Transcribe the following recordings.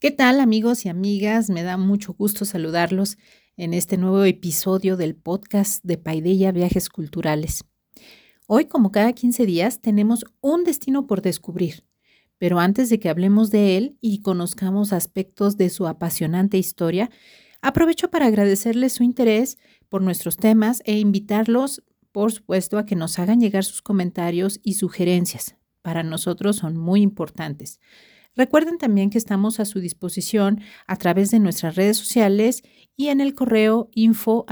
¿Qué tal amigos y amigas? Me da mucho gusto saludarlos en este nuevo episodio del podcast de Paideya Viajes Culturales. Hoy, como cada 15 días, tenemos un destino por descubrir, pero antes de que hablemos de él y conozcamos aspectos de su apasionante historia, aprovecho para agradecerles su interés por nuestros temas e invitarlos, por supuesto, a que nos hagan llegar sus comentarios y sugerencias. Para nosotros son muy importantes. Recuerden también que estamos a su disposición a través de nuestras redes sociales y en el correo info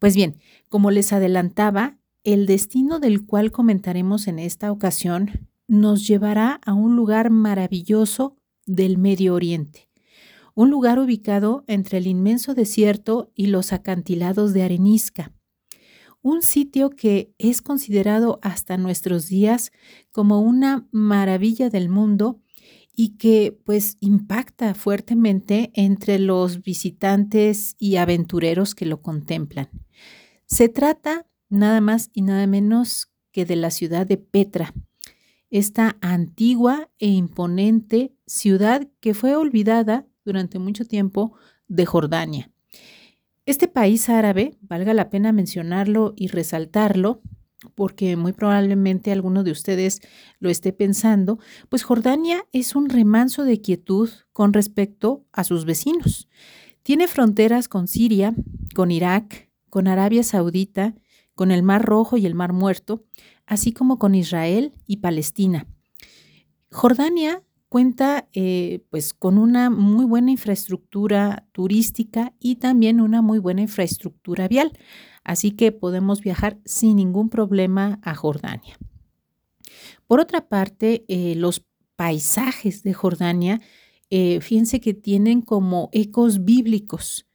Pues bien, como les adelantaba, el destino del cual comentaremos en esta ocasión nos llevará a un lugar maravilloso del Medio Oriente, un lugar ubicado entre el inmenso desierto y los acantilados de arenisca un sitio que es considerado hasta nuestros días como una maravilla del mundo y que pues impacta fuertemente entre los visitantes y aventureros que lo contemplan. Se trata nada más y nada menos que de la ciudad de Petra, esta antigua e imponente ciudad que fue olvidada durante mucho tiempo de Jordania. Este país árabe, valga la pena mencionarlo y resaltarlo, porque muy probablemente alguno de ustedes lo esté pensando, pues Jordania es un remanso de quietud con respecto a sus vecinos. Tiene fronteras con Siria, con Irak, con Arabia Saudita, con el Mar Rojo y el Mar Muerto, así como con Israel y Palestina. Jordania cuenta eh, pues con una muy buena infraestructura turística y también una muy buena infraestructura vial, así que podemos viajar sin ningún problema a Jordania. Por otra parte, eh, los paisajes de Jordania, eh, fíjense que tienen como ecos bíblicos.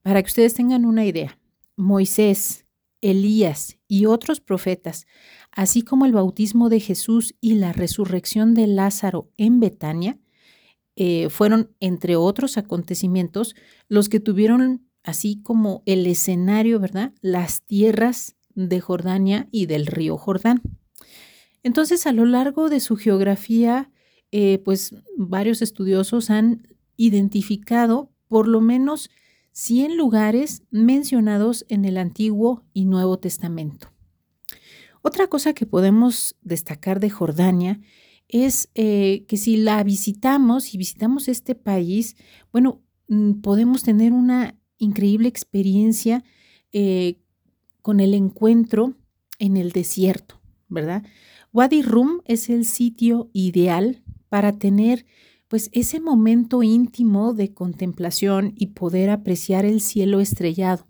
Para que ustedes tengan una idea, Moisés, Elías y otros profetas así como el bautismo de Jesús y la resurrección de Lázaro en Betania, eh, fueron, entre otros acontecimientos, los que tuvieron así como el escenario, ¿verdad? Las tierras de Jordania y del río Jordán. Entonces, a lo largo de su geografía, eh, pues varios estudiosos han identificado por lo menos 100 lugares mencionados en el Antiguo y Nuevo Testamento. Otra cosa que podemos destacar de Jordania es eh, que si la visitamos y visitamos este país, bueno, mm, podemos tener una increíble experiencia eh, con el encuentro en el desierto, ¿verdad? Wadi Rum es el sitio ideal para tener pues ese momento íntimo de contemplación y poder apreciar el cielo estrellado.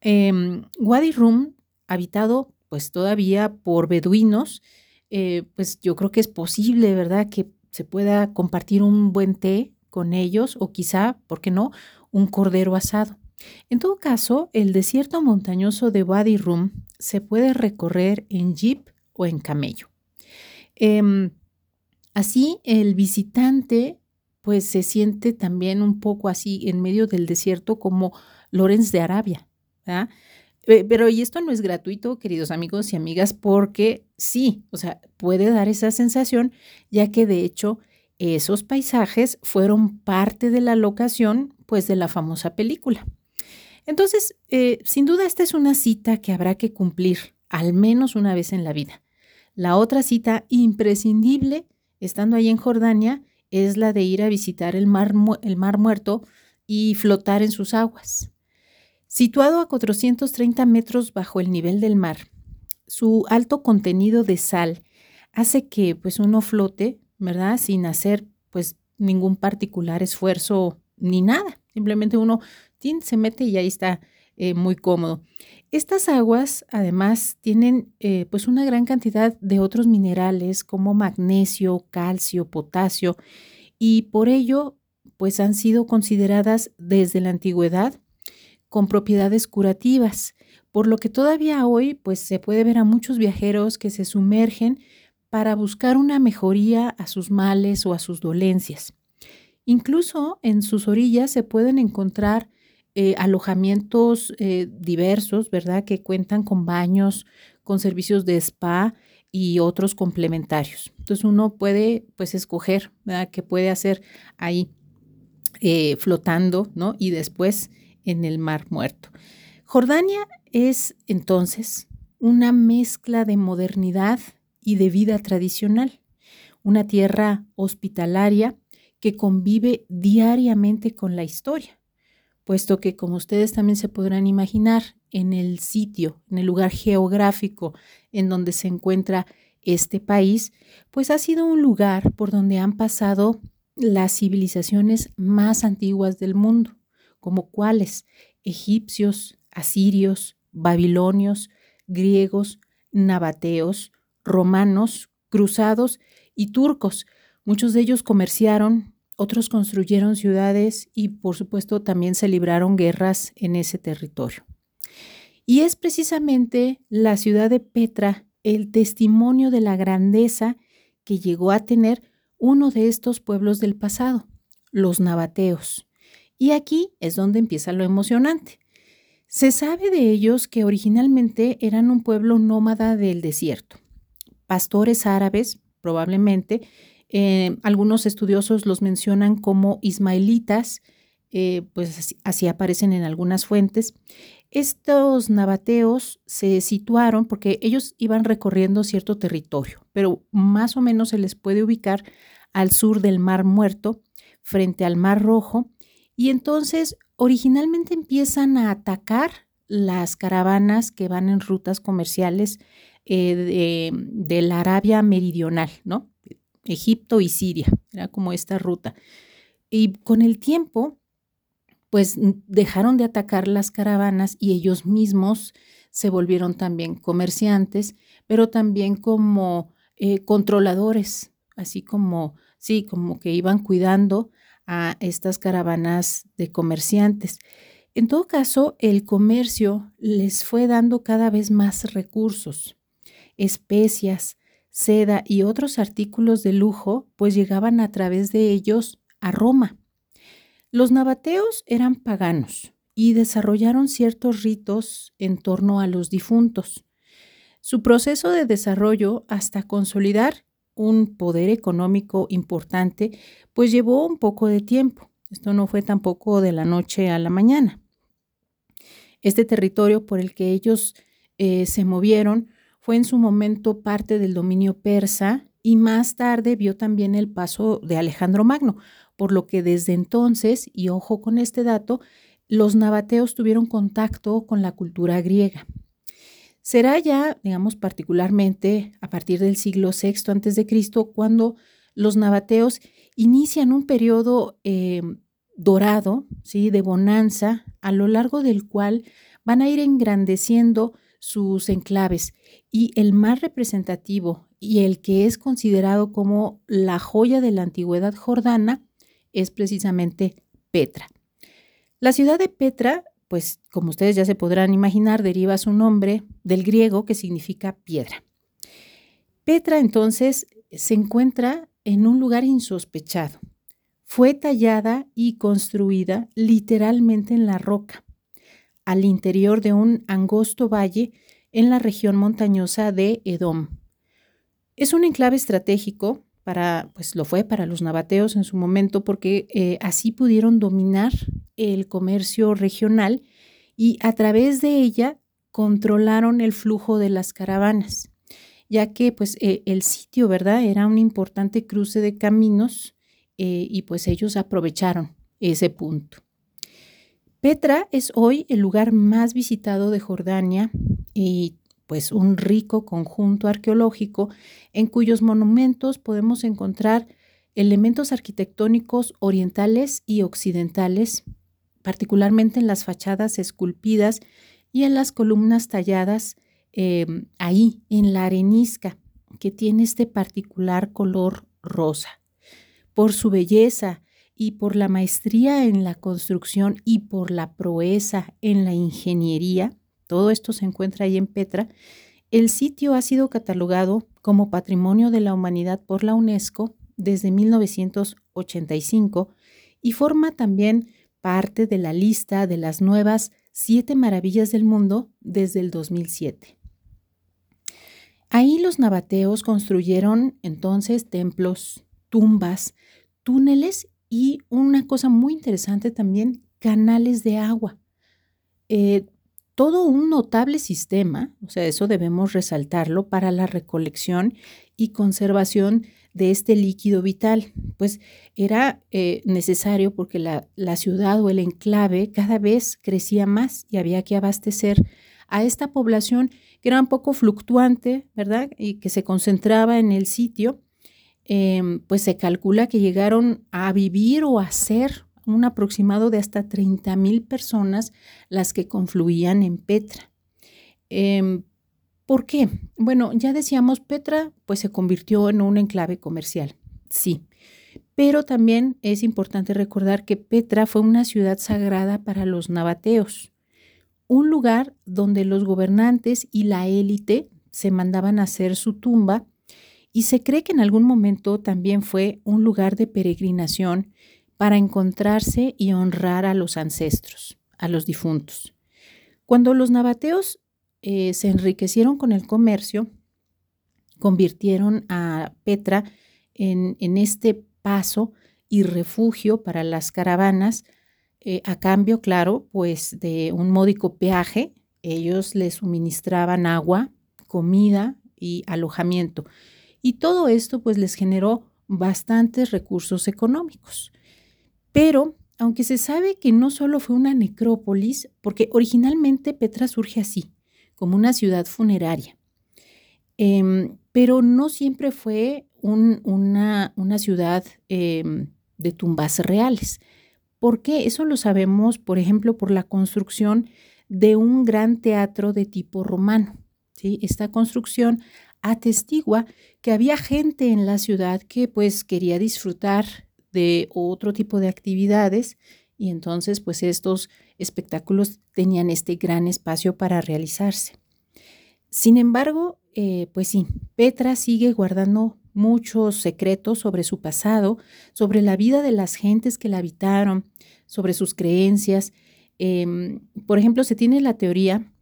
Em, Wadi Rum, habitado pues todavía por beduinos, eh, pues yo creo que es posible, ¿verdad? Que se pueda compartir un buen té con ellos o quizá, ¿por qué no?, un cordero asado. En todo caso, el desierto montañoso de Wadi Rum se puede recorrer en jeep o en camello. Em, así, el visitante pues se siente también un poco así en medio del desierto como Lorenz de Arabia. ¿verdad? Pero y esto no es gratuito, queridos amigos y amigas, porque sí, o sea, puede dar esa sensación, ya que de hecho esos paisajes fueron parte de la locación, pues, de la famosa película. Entonces, eh, sin duda esta es una cita que habrá que cumplir al menos una vez en la vida. La otra cita imprescindible, estando ahí en Jordania, es la de ir a visitar el mar, el mar muerto y flotar en sus aguas. Situado a 430 metros bajo el nivel del mar, su alto contenido de sal hace que pues uno flote, ¿verdad? Sin hacer pues ningún particular esfuerzo ni nada. Simplemente uno se mete y ahí está eh, muy cómodo. Estas aguas además tienen eh, pues una gran cantidad de otros minerales como magnesio, calcio, potasio y por ello pues han sido consideradas desde la antigüedad con propiedades curativas, por lo que todavía hoy pues se puede ver a muchos viajeros que se sumergen para buscar una mejoría a sus males o a sus dolencias. Incluso en sus orillas se pueden encontrar eh, alojamientos eh, diversos, ¿verdad? Que cuentan con baños, con servicios de spa, y otros complementarios. Entonces uno puede pues escoger qué puede hacer ahí eh, flotando, ¿no? Y después en el mar muerto. Jordania es entonces una mezcla de modernidad y de vida tradicional, una tierra hospitalaria que convive diariamente con la historia, puesto que, como ustedes también se podrán imaginar, en el sitio, en el lugar geográfico en donde se encuentra este país, pues ha sido un lugar por donde han pasado las civilizaciones más antiguas del mundo, como cuáles egipcios, asirios, babilonios, griegos, nabateos, romanos, cruzados y turcos. Muchos de ellos comerciaron, otros construyeron ciudades y por supuesto también se libraron guerras en ese territorio. Y es precisamente la ciudad de Petra el testimonio de la grandeza que llegó a tener uno de estos pueblos del pasado, los nabateos. Y aquí es donde empieza lo emocionante. Se sabe de ellos que originalmente eran un pueblo nómada del desierto. Pastores árabes, probablemente, eh, algunos estudiosos los mencionan como ismaelitas, eh, pues así, aparecen en algunas fuentes. Estos nabateos se situaron porque ellos iban recorriendo cierto territorio, pero más o menos se les puede ubicar al sur del Mar Muerto, frente al Mar Rojo, y entonces originalmente empiezan a atacar las caravanas que van en rutas comerciales eh, de, la Arabia Meridional, ¿no? Egipto y Siria, era como esta ruta. Y con el tiempo, pues dejaron de atacar las caravanas y ellos mismos se volvieron también comerciantes, pero también como eh, controladores, así como, sí, como que iban cuidando a estas caravanas de comerciantes. En todo caso, el comercio les fue dando cada vez más recursos, especias, seda y otros artículos de lujo, pues llegaban a través de ellos a Roma. Los nabateos eran paganos y desarrollaron ciertos ritos en torno a los difuntos. Su proceso de desarrollo hasta consolidar un poder económico importante, pues llevó un poco de tiempo. Esto no fue tampoco de la noche a la mañana. Este territorio por el que ellos eh, se movieron fue en su momento parte del dominio persa y más tarde vio también el paso de Alejandro Magno, por lo que desde entonces, y ojo con este dato, los nabateos tuvieron contacto con la cultura griega. Será ya, digamos, particularmente a partir del siglo VI a.C., cuando los nabateos inician un periodo eh, dorado, ¿sí? de bonanza, a lo largo del cual van a ir engrandeciendo sus enclaves. Y el más representativo y el que es considerado como la joya de la antigüedad jordana es precisamente Petra. La ciudad de Petra, pues como ustedes ya se podrán imaginar, deriva su nombre del griego que significa piedra. Petra entonces se encuentra en un lugar insospechado. Fue tallada y construida literalmente en la roca, al interior de un angosto valle en la región montañosa de Edom. Es un enclave estratégico para, pues lo fue para los nabateos en su momento, porque eh, así pudieron dominar el comercio regional y a través de ella controlaron el flujo de las caravanas, ya que pues eh, el sitio, ¿verdad? Era un importante cruce de caminos eh, y pues ellos aprovecharon ese punto. Petra es hoy el lugar más visitado de Jordania y pues un rico conjunto arqueológico en cuyos monumentos podemos encontrar elementos arquitectónicos orientales y occidentales, particularmente en las fachadas esculpidas y en las columnas talladas em, ahí, en la arenisca, que tiene este particular color rosa. Por su belleza y por la maestría en la construcción y por la proeza en la ingeniería, todo esto se encuentra ahí en Petra, el sitio ha sido catalogado como Patrimonio de la Humanidad por la UNESCO desde 1985 y forma también parte de la lista de las nuevas siete maravillas del mundo desde el 2007. Ahí los nabateos construyeron entonces templos, tumbas, túneles y una cosa muy interesante también, canales de agua. Eh, todo un notable sistema, o sea, eso debemos resaltarlo, para la recolección y conservación de este líquido vital, pues era eh, necesario porque la, ciudad o el enclave cada vez crecía más y había que abastecer a esta población que era un poco fluctuante, ¿verdad? Y que se concentraba en el sitio, em, pues se calcula que llegaron a vivir o a ser un aproximado de hasta 30 mil personas las que confluían en Petra. Em, ¿Por qué? Bueno, ya decíamos, Petra pues se convirtió en un enclave comercial, sí, pero también es importante recordar que Petra fue una ciudad sagrada para los nabateos un lugar donde los gobernantes y la élite se mandaban a hacer su tumba y se cree que en algún momento también fue un lugar de peregrinación para encontrarse y honrar a los ancestros, a los difuntos. Cuando los nabateos eh, se enriquecieron con el comercio, convirtieron a Petra en, este paso y refugio para las caravanas eh, a cambio, claro, pues de un módico peaje, ellos les suministraban agua, comida y alojamiento. Y todo esto pues les generó bastantes recursos económicos. Pero, aunque se sabe que no solo fue una necrópolis, porque originalmente Petra surge así, como una ciudad funeraria, em, pero no siempre fue una, ciudad em, de tumbas reales. ¿Por qué? Eso lo sabemos, por ejemplo, por la construcción de un gran teatro de tipo romano. ¿sí? Esta construcción atestigua que había gente en la ciudad que pues quería disfrutar de otro tipo de actividades y entonces pues estos espectáculos tenían este gran espacio para realizarse. Sin embargo, eh, pues sí, Petra sigue guardando muchos secretos sobre su pasado, sobre la vida de las gentes que la habitaron, sobre sus creencias. Em, por ejemplo, se tiene la teoría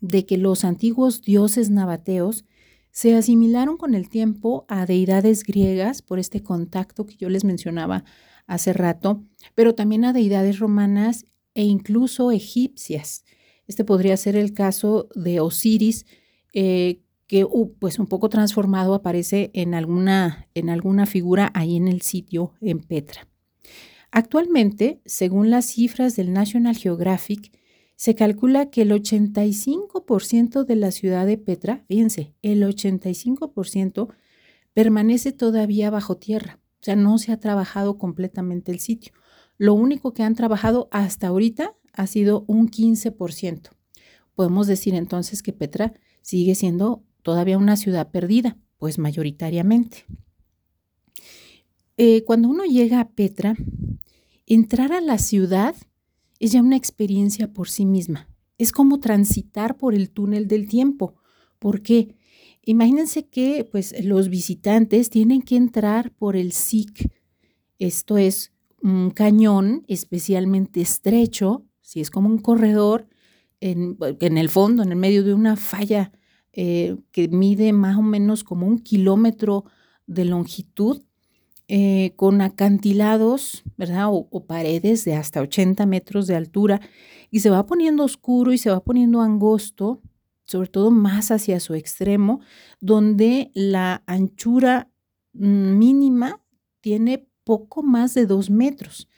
de que los antiguos dioses nabateos se asimilaron con el tiempo a deidades griegas por este contacto que yo les mencionaba hace rato, pero también a deidades romanas e incluso egipcias. Este podría ser el caso de Osiris, eh, que pues un poco transformado aparece en alguna, en alguna figura ahí en el sitio en Petra. Actualmente, según las cifras del National Geographic, se calcula que el 85% de la ciudad de Petra, fíjense, el 85% permanece todavía bajo tierra. O sea, no se ha trabajado completamente el sitio. Lo único que han trabajado hasta ahorita ha sido un 15%. Podemos decir entonces que Petra sigue siendo todavía una ciudad perdida, pues mayoritariamente. Eh, cuando uno llega a Petra, entrar a la ciudad es ya una experiencia por sí misma. Es como transitar por el túnel del tiempo. ¿Por qué? Imagínense que pues, los visitantes tienen que entrar por el SIC. Esto es un cañón especialmente estrecho, si es como un corredor, en, en el fondo, en el medio de una falla eh, que mide más o menos como un kilómetro de longitud, eh, con acantilados, ¿verdad? O, paredes de hasta 80 metros de altura, y se va poniendo oscuro y se va poniendo angosto, sobre todo más hacia su extremo, donde la anchura mínima tiene poco más de dos metros.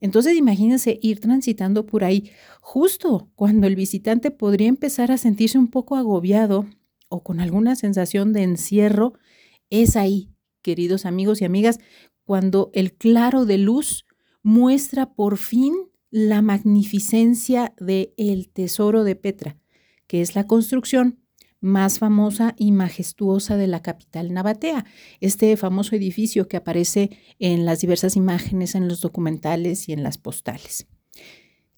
Entonces imagínense ir transitando por ahí justo cuando el visitante podría empezar a sentirse un poco agobiado o con alguna sensación de encierro, es ahí, queridos amigos y amigas, cuando el claro de luz muestra por fin la magnificencia de el tesoro de Petra, que es la construcción más famosa y majestuosa de la capital nabatea, este famoso edificio que aparece en las diversas imágenes, en los documentales y en las postales.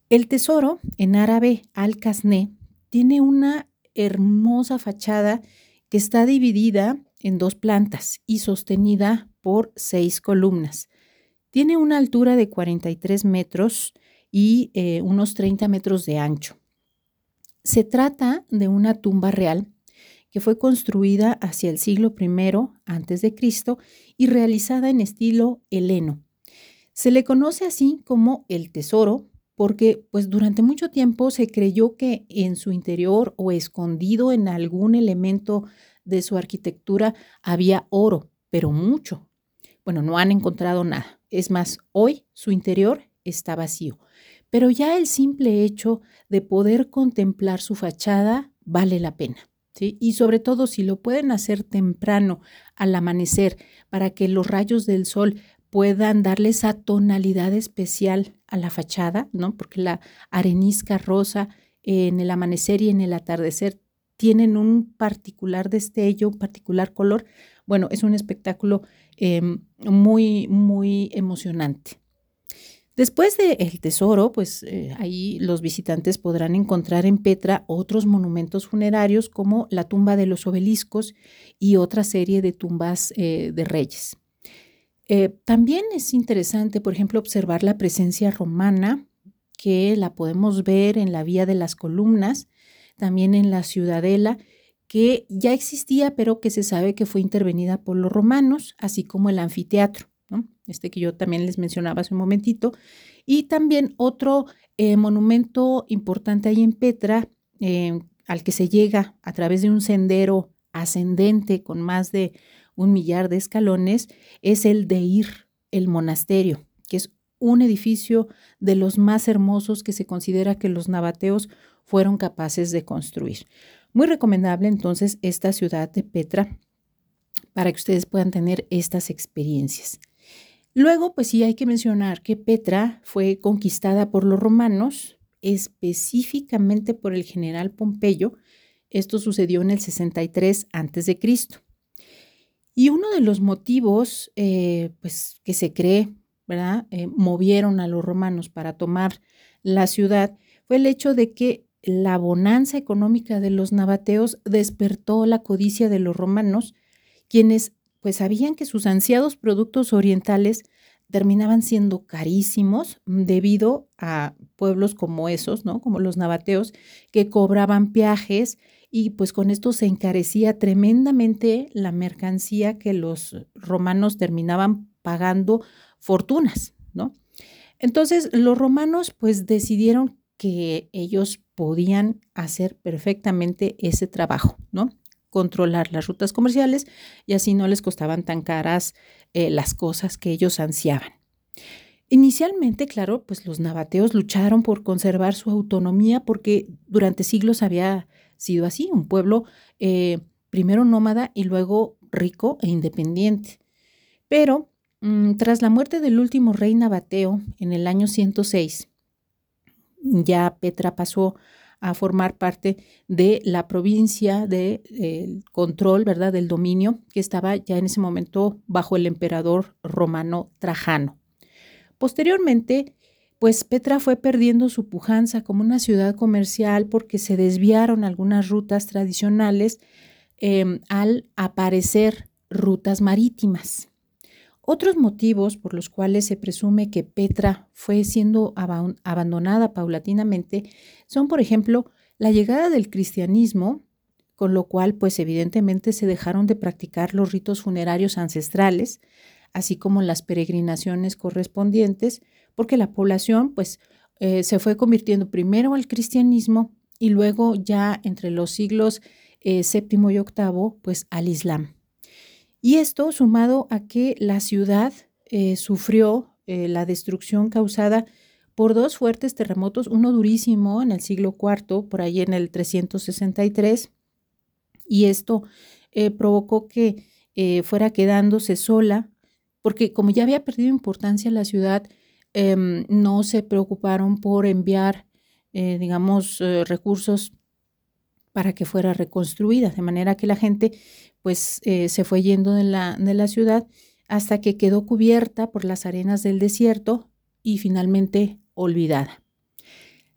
El tesoro, en árabe al-Kasné, tiene una hermosa fachada que está dividida en dos plantas y sostenida por seis columnas. Tiene una altura de 43 metros y eh, unos 30 metros de ancho. Se trata de una tumba real que fue construida hacia el siglo I Cristo y realizada en estilo heleno. Se le conoce así como el tesoro porque pues durante mucho tiempo se creyó que en su interior o escondido en algún elemento de su arquitectura había oro, pero mucho. Bueno, no han encontrado nada. Es más, hoy su interior está vacío. Pero ya el simple hecho de poder contemplar su fachada vale la pena. Y sobre todo si lo pueden hacer temprano, al amanecer, para que los rayos del sol puedan darle esa tonalidad especial a la fachada, ¿no? Porque la arenisca rosa en el amanecer y en el atardecer tienen un particular destello, un particular color. Bueno, es un espectáculo em, muy, muy emocionante. Después de El Tesoro, pues eh, ahí los visitantes podrán encontrar en Petra otros monumentos funerarios como la tumba de los obeliscos y otra serie de tumbas eh, de reyes. Eh, también es interesante, por ejemplo, observar la presencia romana, que la podemos ver en la Vía de las Columnas, también en la Ciudadela, que ya existía, pero que se sabe que fue intervenida por los romanos, así como el anfiteatro, este que yo también les mencionaba hace un momentito. Y también otro eh, monumento importante ahí en Petra, eh, al que se llega a través de un sendero ascendente con más de un millar de escalones, es el de Ir, el monasterio, que es un edificio de los más hermosos que se considera que los nabateos fueron capaces de construir. Muy recomendable entonces esta ciudad de Petra para que ustedes puedan tener estas experiencias. Luego, pues sí hay que mencionar que Petra fue conquistada por los romanos, específicamente por el general Pompeyo. Esto sucedió en el 63 a.C. Y uno de los motivos eh, pues, que se cree, ¿verdad?, eh, movieron a los romanos para tomar la ciudad fue el hecho de que la bonanza económica de los nabateos despertó la codicia de los romanos, quienes pues sabían que sus ansiados productos orientales terminaban siendo carísimos debido a pueblos como esos, ¿no? Como los nabateos, que cobraban peajes y pues con esto se encarecía tremendamente la mercancía que los romanos terminaban pagando fortunas, ¿no? Entonces los romanos pues decidieron que ellos podían hacer perfectamente ese trabajo, ¿no? Controlar las rutas comerciales y así no les costaban tan caras eh, las cosas que ellos ansiaban. Inicialmente, claro, pues los nabateos lucharon por conservar su autonomía porque durante siglos había sido así, un pueblo eh, primero nómada y luego rico e independiente. Pero mm, tras la muerte del último rey nabateo en el año 106, ya Petra pasó a formar parte de la provincia de eh, control, ¿verdad?, del dominio que estaba ya en ese momento bajo el emperador romano Trajano. Posteriormente, pues Petra fue perdiendo su pujanza como una ciudad comercial porque se desviaron algunas rutas tradicionales em, al aparecer rutas marítimas. Otros motivos por los cuales se presume que Petra fue siendo abandonada paulatinamente son, por ejemplo, la llegada del cristianismo, con lo cual, pues evidentemente se dejaron de practicar los ritos funerarios ancestrales, así como las peregrinaciones correspondientes, porque la población pues eh, se fue convirtiendo primero al cristianismo y luego ya entre los siglos eh, y octavo pues al islam. Y esto sumado a que la ciudad eh, sufrió la destrucción causada por dos fuertes terremotos, uno durísimo en el siglo IV, por ahí en el 363, y esto provocó que fuera quedándose sola, porque como ya había perdido importancia la ciudad, Em, no se preocuparon por enviar, eh, digamos, eh, recursos para que fuera reconstruida, de manera que la gente pues eh, se fue yendo de la, de la ciudad hasta que quedó cubierta por las arenas del desierto y finalmente olvidada.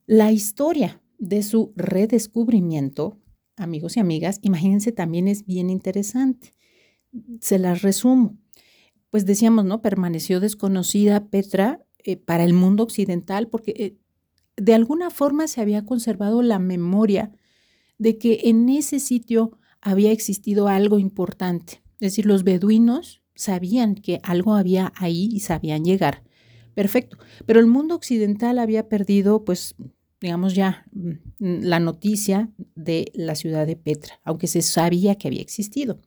La historia de su redescubrimiento, amigos y amigas, imagínense también es bien interesante. Se las resumo. Pues decíamos, ¿no? Permaneció desconocida Petra eh, para el mundo occidental, porque eh, de alguna forma se había conservado la memoria de que en ese sitio había existido algo importante. Es decir, los beduinos sabían que algo había ahí y sabían llegar. Perfecto. Pero el mundo occidental había perdido, pues, digamos ya, mm, la noticia de la ciudad de Petra, aunque se sabía que había existido.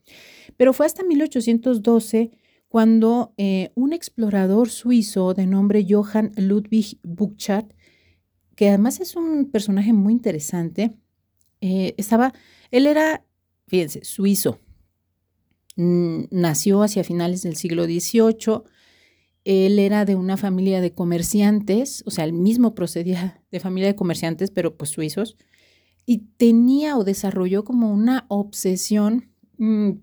Pero fue hasta 1812 cuando eh, un explorador suizo de nombre Johann Ludwig Burckhardt, que además es un personaje muy interesante, eh, estaba, él era, fíjense, suizo, nació hacia finales del siglo XVIII, él era de una familia de comerciantes, o sea, él mismo procedía de familia de comerciantes, pero pues suizos, y tenía o desarrolló como una obsesión mm,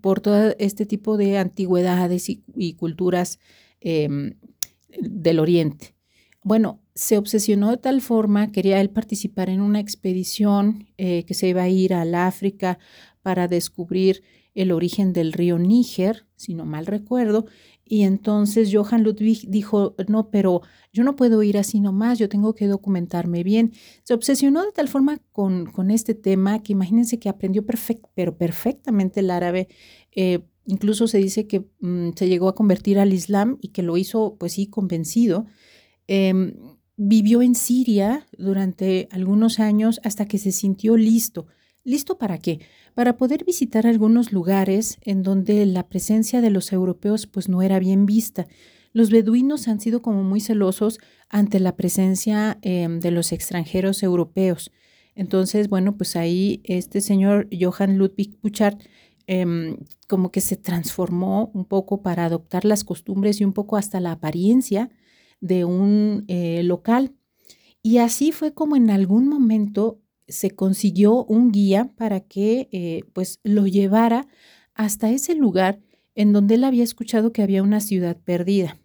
por todo este tipo de antigüedades y, culturas em, del Oriente. Bueno, se obsesionó de tal forma, quería él participar en una expedición eh, que se iba a ir al África para descubrir el origen del río Níger, si no mal recuerdo, y entonces Johann Ludwig dijo, no, pero yo no puedo ir así nomás, yo tengo que documentarme bien. Se obsesionó de tal forma con, con este tema que imagínense que aprendió pero perfectamente el árabe. Eh, incluso se dice que mm, se llegó a convertir al Islam y que lo hizo, pues sí, convencido. Em, vivió en Siria durante algunos años hasta que se sintió listo. ¿Listo para qué? Para poder visitar algunos lugares en donde la presencia de los europeos pues no era bien vista. Los beduinos han sido como muy celosos ante la presencia em, de los extranjeros europeos. Entonces, bueno, pues ahí este señor Johann Ludwig Buchard em, como que se transformó un poco para adoptar las costumbres y un poco hasta la apariencia de un eh, local. Y así fue como en algún momento se consiguió un guía para que eh, pues lo llevara hasta ese lugar en donde él había escuchado que había una ciudad perdida.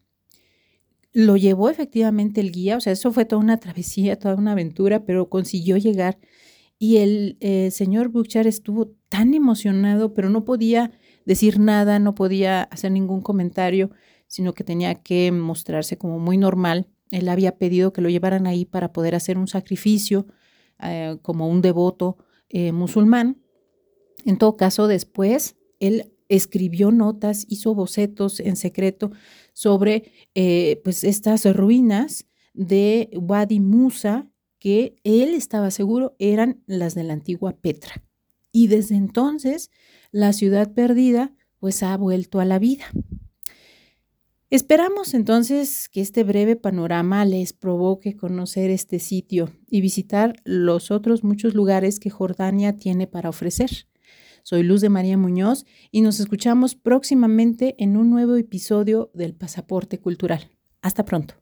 Lo llevó efectivamente el guía, o sea, eso fue toda una travesía, toda una aventura, pero consiguió llegar y el eh, señor Bouchard estuvo tan emocionado, pero no podía decir nada, no podía hacer ningún comentario, sino que tenía que mostrarse como muy normal. Él había pedido que lo llevaran ahí para poder hacer un sacrificio eh, como un devoto eh, musulmán. En todo caso, después él escribió notas, hizo bocetos en secreto sobre eh, pues estas ruinas de Wadi Musa que él estaba seguro eran las de la antigua Petra. Y desde entonces la ciudad perdida pues ha vuelto a la vida. Esperamos entonces que este breve panorama les provoque conocer este sitio y visitar los otros muchos lugares que Jordania tiene para ofrecer. Soy Luz de María Muñoz y nos escuchamos próximamente en un nuevo episodio del Pasaporte Cultural. Hasta pronto.